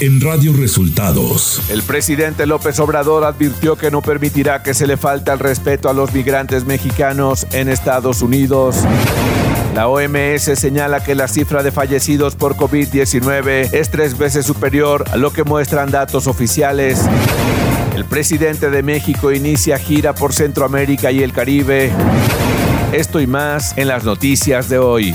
en Radio Resultados. El presidente López Obrador advirtió que no permitirá que se le falte el respeto a los migrantes mexicanos en Estados Unidos. La OMS señala que la cifra de fallecidos por COVID-19 es tres veces superior a lo que muestran datos oficiales. El presidente de México inicia gira por Centroamérica y el Caribe. Esto y más en las noticias de hoy.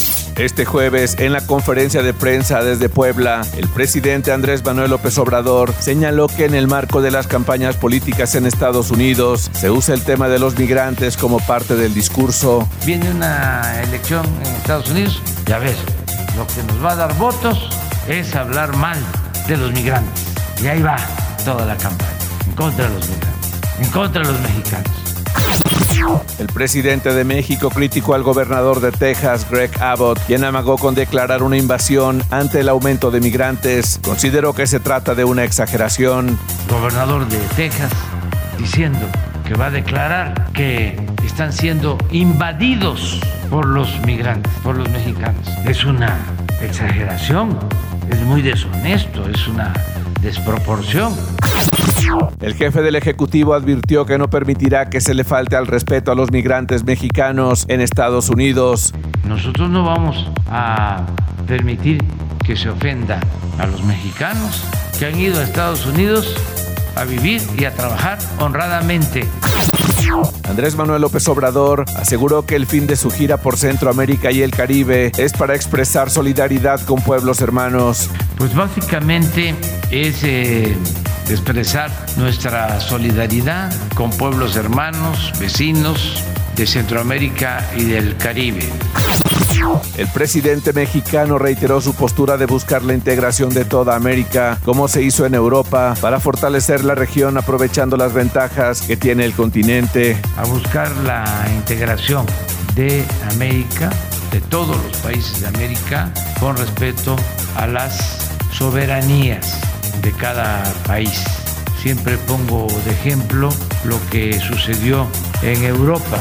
Este jueves, en la conferencia de prensa desde Puebla, el presidente Andrés Manuel López Obrador señaló que en el marco de las campañas políticas en Estados Unidos se usa el tema de los migrantes como parte del discurso. Viene una elección en Estados Unidos, ya ves, lo que nos va a dar votos es hablar mal de los migrantes. Y ahí va toda la campaña, en contra de los migrantes, en contra de los mexicanos. El presidente de México criticó al gobernador de Texas, Greg Abbott, quien amagó con declarar una invasión ante el aumento de migrantes. Consideró que se trata de una exageración. Gobernador de Texas diciendo que va a declarar que están siendo invadidos por los migrantes, por los mexicanos. Es una exageración, es muy deshonesto, es una desproporción. El jefe del Ejecutivo advirtió que no permitirá que se le falte al respeto a los migrantes mexicanos en Estados Unidos. Nosotros no vamos a permitir que se ofenda a los mexicanos que han ido a Estados Unidos a vivir y a trabajar honradamente. Andrés Manuel López Obrador aseguró que el fin de su gira por Centroamérica y el Caribe es para expresar solidaridad con pueblos hermanos. Pues básicamente es eh, expresar nuestra solidaridad con pueblos hermanos, vecinos de Centroamérica y del Caribe. El presidente mexicano reiteró su postura de buscar la integración de toda América, como se hizo en Europa, para fortalecer la región aprovechando las ventajas que tiene el continente. A buscar la integración de América, de todos los países de América, con respeto a las soberanías de cada país. Siempre pongo de ejemplo lo que sucedió en Europa.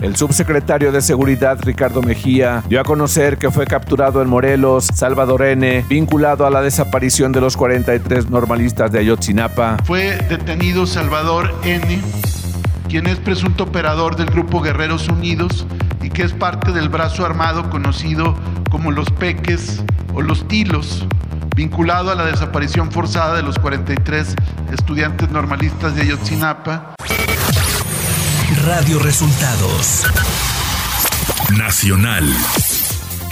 El subsecretario de Seguridad Ricardo Mejía dio a conocer que fue capturado en Morelos, Salvador N., vinculado a la desaparición de los 43 normalistas de Ayotzinapa. Fue detenido Salvador N., quien es presunto operador del Grupo Guerreros Unidos y que es parte del brazo armado conocido como los Peques o los Tilos, vinculado a la desaparición forzada de los 43 estudiantes normalistas de Ayotzinapa. Radio Resultados Nacional.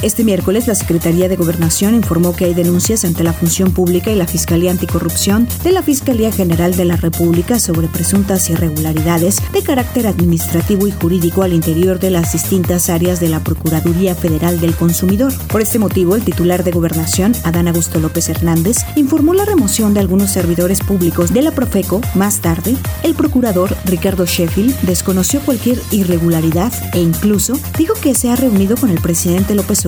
Este miércoles, la Secretaría de Gobernación informó que hay denuncias ante la Función Pública y la Fiscalía Anticorrupción de la Fiscalía General de la República sobre presuntas irregularidades de carácter administrativo y jurídico al interior de las distintas áreas de la Procuraduría Federal del Consumidor. Por este motivo, el titular de Gobernación, Adán Augusto López Hernández, informó la remoción de algunos servidores públicos de la Profeco. Más tarde, el procurador Ricardo Sheffield desconoció cualquier irregularidad e incluso dijo que se ha reunido con el presidente López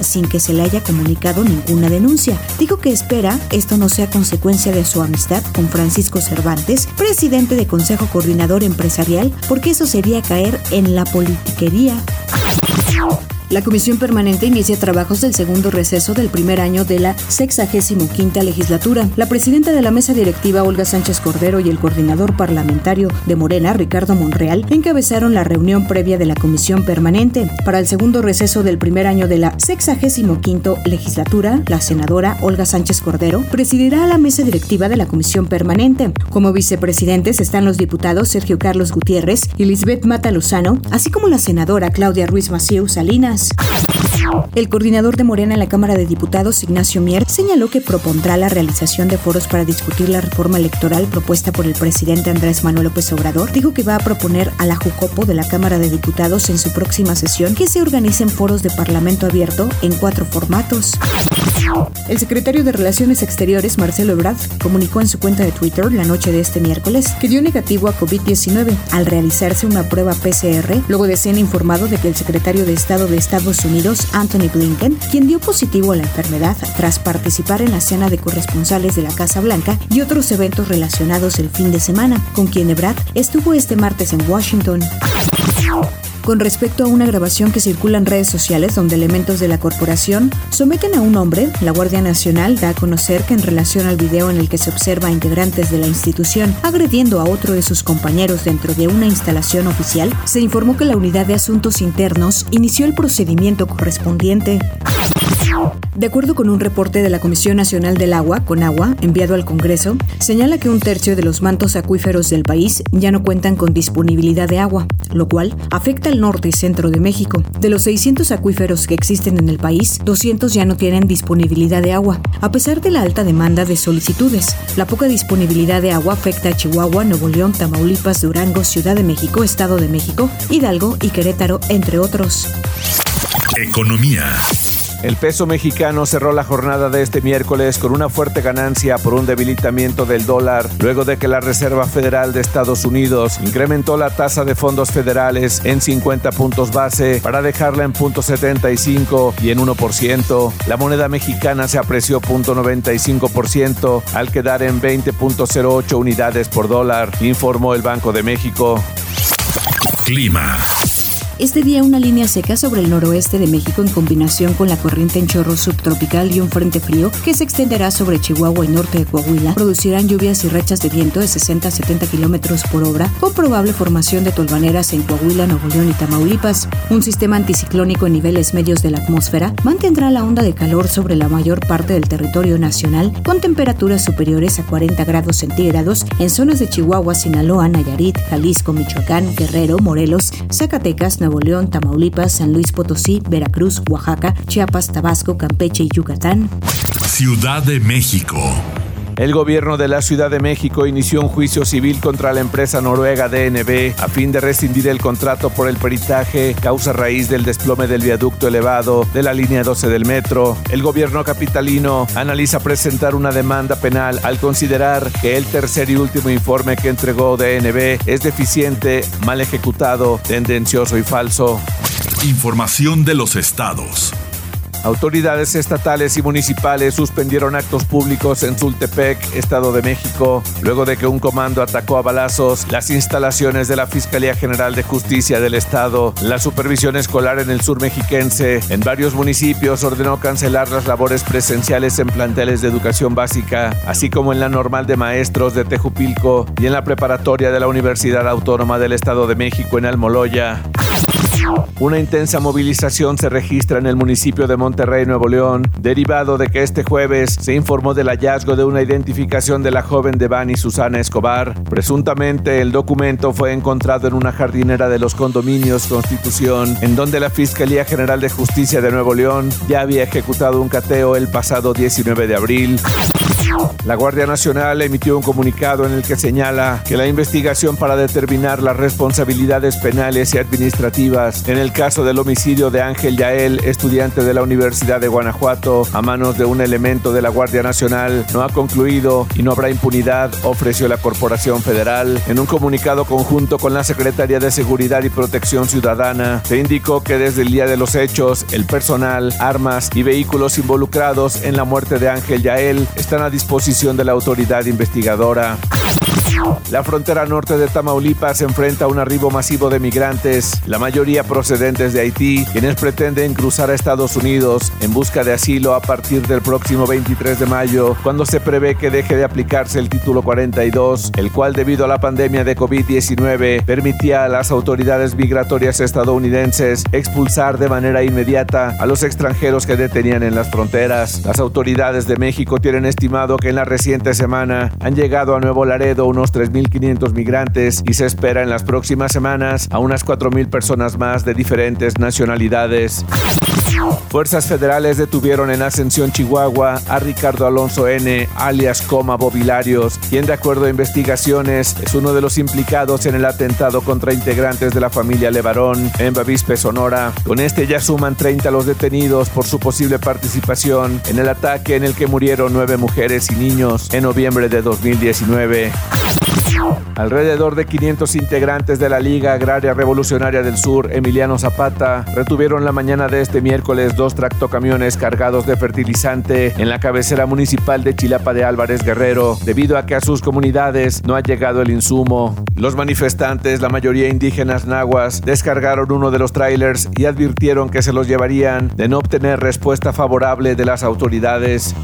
Sin que se le haya comunicado ninguna denuncia. Dijo que espera esto no sea consecuencia de su amistad con Francisco Cervantes, presidente de Consejo Coordinador Empresarial, porque eso sería caer en la politiquería. La Comisión Permanente inicia trabajos del segundo receso del primer año de la 65 legislatura. La presidenta de la mesa directiva, Olga Sánchez Cordero, y el coordinador parlamentario de Morena, Ricardo Monreal, encabezaron la reunión previa de la Comisión Permanente. Para el segundo receso del primer año de la 65 legislatura, la senadora Olga Sánchez Cordero presidirá la mesa directiva de la Comisión Permanente. Como vicepresidentes están los diputados Sergio Carlos Gutiérrez y Lisbeth Mata Lozano, así como la senadora Claudia Ruiz El coordinador de Morena en la Cámara de Diputados, Ignacio Mier, señaló que propondrá la realización de foros para discutir la reforma electoral propuesta por el presidente Andrés Manuel López Obrador. Dijo que va a proponer a la Jucopo de la Cámara de Diputados en su próxima sesión que se organicen foros de Parlamento abierto en cuatro formatos. El secretario de Relaciones Exteriores, Marcelo Ebrard, comunicó en su cuenta de Twitter la noche de este miércoles que dio negativo a COVID-19 al realizarse una prueba PCR, luego de ser informado de que el secretario de Estado de Estados Unidos, Anthony Blinken, quien dio positivo a la enfermedad tras participar en la cena de corresponsales de la Casa Blanca y otros eventos relacionados el fin de semana, con quien Ebrard estuvo este martes en Washington con respecto a una grabación que circula en redes sociales donde elementos de la corporación someten a un hombre, la Guardia Nacional da a conocer que en relación al video en el que se observa a integrantes de la institución agrediendo a otro de sus compañeros dentro de una instalación oficial, se informó que la Unidad de Asuntos Internos inició el procedimiento correspondiente. De acuerdo con un reporte de la Comisión Nacional del Agua, con agua, enviado al Congreso, señala que un tercio de los mantos acuíferos del país ya no cuentan con disponibilidad de agua, lo cual afecta al norte y centro de México. De los 600 acuíferos que existen en el país, 200 ya no tienen disponibilidad de agua, a pesar de la alta demanda de solicitudes. La poca disponibilidad de agua afecta a Chihuahua, Nuevo León, Tamaulipas, Durango, Ciudad de México, Estado de México, Hidalgo y Querétaro, entre otros. Economía. El peso mexicano cerró la jornada de este miércoles con una fuerte ganancia por un debilitamiento del dólar, luego de que la Reserva Federal de Estados Unidos incrementó la tasa de fondos federales en 50 puntos base para dejarla en 0.75 y en 1%. La moneda mexicana se apreció 0.95% al quedar en 20.08 unidades por dólar, informó el Banco de México. Clima. Este día una línea seca sobre el noroeste de México en combinación con la corriente en chorro subtropical y un frente frío que se extenderá sobre Chihuahua y norte de Coahuila producirán lluvias y rachas de viento de 60 a 70 kilómetros por hora con probable formación de tolvaneras en Coahuila, Nuevo León y Tamaulipas. Un sistema anticiclónico en niveles medios de la atmósfera mantendrá la onda de calor sobre la mayor parte del territorio nacional con temperaturas superiores a 40 grados centígrados en zonas de Chihuahua, Sinaloa, Nayarit, Jalisco, Michoacán, Guerrero, Morelos, Zacatecas, Nuevo León, Tamaulipas, San Luis Potosí, Veracruz, Oaxaca, Chiapas, Tabasco, Campeche y Yucatán. Ciudad de México. El gobierno de la Ciudad de México inició un juicio civil contra la empresa noruega DNB a fin de rescindir el contrato por el peritaje causa raíz del desplome del viaducto elevado de la línea 12 del metro. El gobierno capitalino analiza presentar una demanda penal al considerar que el tercer y último informe que entregó DNB es deficiente, mal ejecutado, tendencioso y falso. Información de los estados. Autoridades estatales y municipales suspendieron actos públicos en Zultepec, Estado de México, luego de que un comando atacó a balazos las instalaciones de la Fiscalía General de Justicia del Estado. La supervisión escolar en el sur mexiquense en varios municipios ordenó cancelar las labores presenciales en planteles de educación básica, así como en la normal de maestros de Tejupilco y en la preparatoria de la Universidad Autónoma del Estado de México en Almoloya. Una intensa movilización se registra en el municipio de Monterrey, Nuevo León, derivado de que este jueves se informó del hallazgo de una identificación de la joven Devani Susana Escobar. Presuntamente el documento fue encontrado en una jardinera de los condominios Constitución, en donde la Fiscalía General de Justicia de Nuevo León ya había ejecutado un cateo el pasado 19 de abril. La Guardia Nacional emitió un comunicado en el que señala que la investigación para determinar las responsabilidades penales y administrativas en el caso del homicidio de Ángel Yael, estudiante de la Universidad de Guanajuato, a manos de un elemento de la Guardia Nacional, no ha concluido y no habrá impunidad, ofreció la Corporación Federal. En un comunicado conjunto con la Secretaría de Seguridad y Protección Ciudadana, se indicó que desde el día de los hechos, el personal, armas y vehículos involucrados en la muerte de Ángel Yael están a disposición de la autoridad investigadora. La frontera norte de Tamaulipas enfrenta a un arribo masivo de migrantes, la mayoría procedentes de Haití, quienes pretenden cruzar a Estados Unidos en busca de asilo a partir del próximo 23 de mayo, cuando se prevé que deje de aplicarse el título 42, el cual debido a la pandemia de COVID-19 permitía a las autoridades migratorias estadounidenses expulsar de manera inmediata a los extranjeros que detenían en las fronteras. Las autoridades de México tienen estimado que en la reciente semana han llegado a Nuevo Laredo unos 3.500 migrantes y se espera en las próximas semanas a unas 4.000 personas más de diferentes nacionalidades. Fuerzas federales detuvieron en Ascensión, Chihuahua, a Ricardo Alonso N., alias Coma Bobilarios, quien de acuerdo a investigaciones es uno de los implicados en el atentado contra integrantes de la familia Levarón en Bavispe, Sonora. Con este ya suman 30 los detenidos por su posible participación en el ataque en el que murieron nueve mujeres y niños en noviembre de 2019. Alrededor de 500 integrantes de la Liga Agraria Revolucionaria del Sur, Emiliano Zapata, retuvieron la mañana de este miércoles dos tractocamiones cargados de fertilizante en la cabecera municipal de Chilapa de Álvarez Guerrero, debido a que a sus comunidades no ha llegado el insumo. Los manifestantes, la mayoría indígenas nahuas, descargaron uno de los trailers y advirtieron que se los llevarían de no obtener respuesta favorable de las autoridades.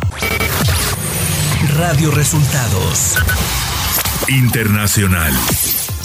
Radio Resultados Internacional.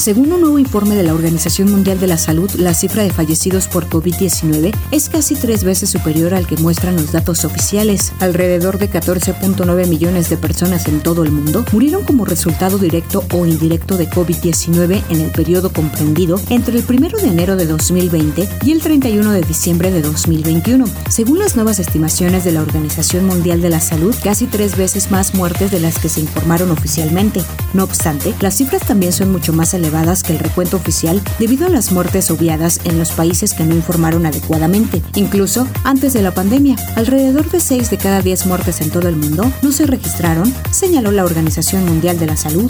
Según un nuevo informe de la Organización Mundial de la Salud, la cifra de fallecidos por COVID-19 es casi tres veces superior al que muestran los datos oficiales. Alrededor de 14.9 millones de personas en todo el mundo murieron como resultado directo o indirecto de COVID-19 en el periodo comprendido entre el 1 de enero de 2020 y el 31 de diciembre de 2021. Según las nuevas estimaciones de la Organización Mundial de la Salud, casi tres veces más muertes de las que se informaron oficialmente. No obstante, las cifras también son mucho más elevadas que el recuento oficial debido a las muertes obviadas en los países que no informaron adecuadamente. Incluso antes de la pandemia, alrededor de 6 de cada 10 muertes en todo el mundo no se registraron, señaló la Organización Mundial de la Salud.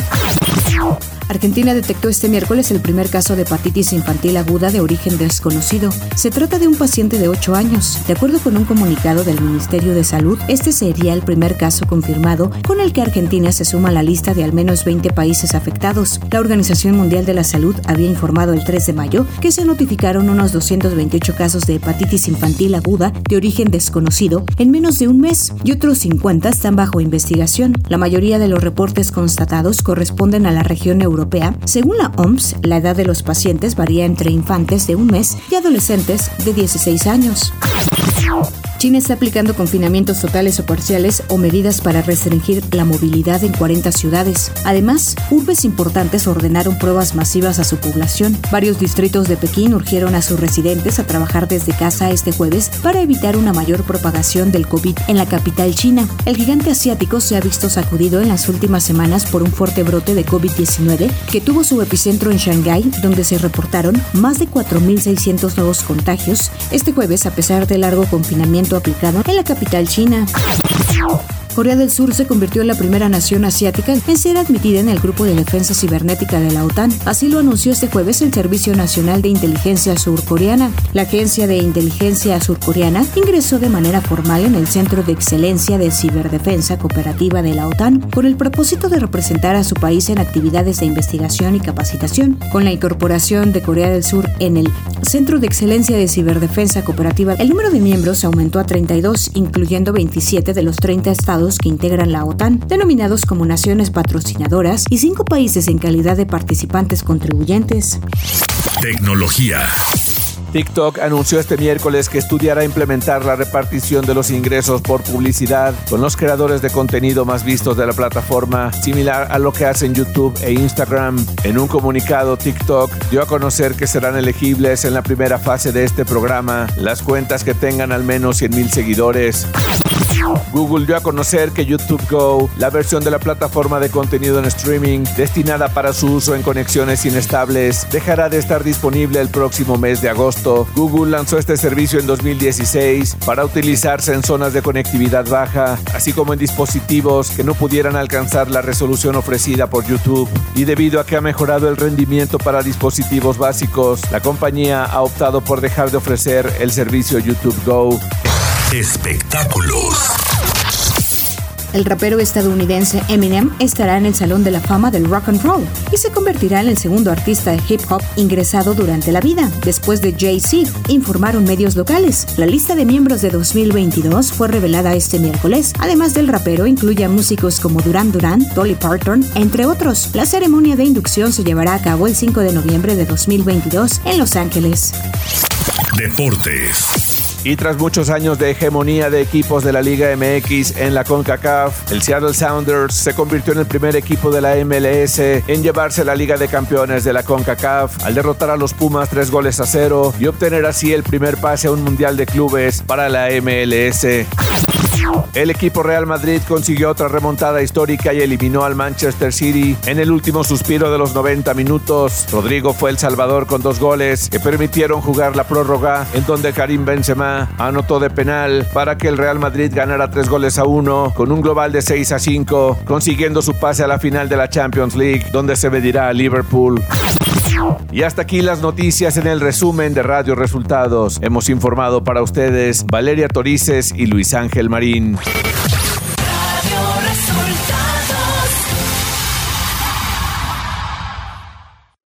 Argentina detectó este miércoles el primer caso de hepatitis infantil aguda de origen desconocido. Se trata de un paciente de 8 años. De acuerdo con un comunicado del Ministerio de Salud, este sería el primer caso confirmado con el que Argentina se suma a la lista de al menos 20 países afectados. La Organización Mundial de la Salud había informado el 3 de mayo que se notificaron unos 228 casos de hepatitis infantil aguda de origen desconocido en menos de un mes y otros 50 están bajo investigación. La mayoría de los reportes constatados corresponden a la región europea Según la OMS, la edad de los pacientes varía entre infantes de un mes y adolescentes de 16 años. China está aplicando confinamientos totales o parciales o medidas para restringir la movilidad en 40 ciudades. Además, urbes importantes ordenaron pruebas masivas a su población. Varios distritos de Pekín urgieron a sus residentes a trabajar desde casa este jueves para evitar una mayor propagación del COVID en la capital china. El gigante asiático se ha visto sacudido en las últimas semanas por un fuerte brote de COVID-19 que tuvo su epicentro en Shanghái, donde se reportaron más de 4.600 nuevos contagios este jueves a pesar del confinamiento aplicado en la capital china. Corea del Sur se convirtió en la primera nación asiática en ser admitida en el Grupo de Defensa Cibernética de la OTAN. Así lo anunció este jueves el Servicio Nacional de Inteligencia Surcoreana. La Agencia de Inteligencia Surcoreana ingresó de manera formal en el Centro de Excelencia de Ciberdefensa Cooperativa de la OTAN con el propósito de representar a su país en actividades de investigación y capacitación. Con la incorporación de Corea del Sur en el Centro de Excelencia de Ciberdefensa Cooperativa, el número de miembros aumentó a 32, incluyendo 27 de los 30 estados que integran la OTAN, denominados como naciones patrocinadoras, y cinco países en calidad de participantes contribuyentes. Tecnología. TikTok anunció este miércoles que estudiará implementar la repartición de los ingresos por publicidad con los creadores de contenido más vistos de la plataforma, similar a lo que hacen YouTube e Instagram. En un comunicado, TikTok dio a conocer que serán elegibles en la primera fase de este programa las cuentas que tengan al menos 100.000 seguidores. Google dio a conocer que YouTube Go, la versión de la plataforma de contenido en streaming destinada para su uso en conexiones inestables, dejará de estar disponible el próximo mes de agosto. Google lanzó este servicio en 2016 para utilizarse en zonas de conectividad baja, así como en dispositivos que no pudieran alcanzar la resolución ofrecida por YouTube. Y debido a que ha mejorado el rendimiento para dispositivos básicos, la compañía ha optado por dejar de ofrecer el servicio YouTube Go. Espectáculos. El rapero estadounidense Eminem estará en el Salón de la Fama del Rock and Roll y se convertirá en el segundo artista de hip hop ingresado durante la vida, después de Jay-Z, informaron medios locales. La lista de miembros de 2022 fue revelada este miércoles. Además del rapero, incluye a músicos como Duran Duran, Dolly Parton, entre otros. La ceremonia de inducción se llevará a cabo el 5 de noviembre de 2022 en Los Ángeles. Deportes. Y tras muchos años de hegemonía de equipos de la Liga MX en la CONCACAF, el Seattle Sounders se convirtió en el primer equipo de la MLS en llevarse la Liga de Campeones de la CONCACAF al derrotar a los Pumas tres goles a cero y obtener así el primer pase a un Mundial de Clubes para la MLS. El equipo Real Madrid consiguió otra remontada histórica y eliminó al Manchester City en el último suspiro de los 90 minutos. Rodrigo fue el salvador con dos goles que permitieron jugar la prórroga en donde Karim Benzema anotó de penal para que el Real Madrid ganara tres goles a uno con un global de 6 a 5, consiguiendo su pase a la final de la Champions League donde se medirá a Liverpool. Y hasta aquí las noticias en el resumen de Radio Resultados. Hemos informado para ustedes Valeria Torices y Luis Ángel Marín.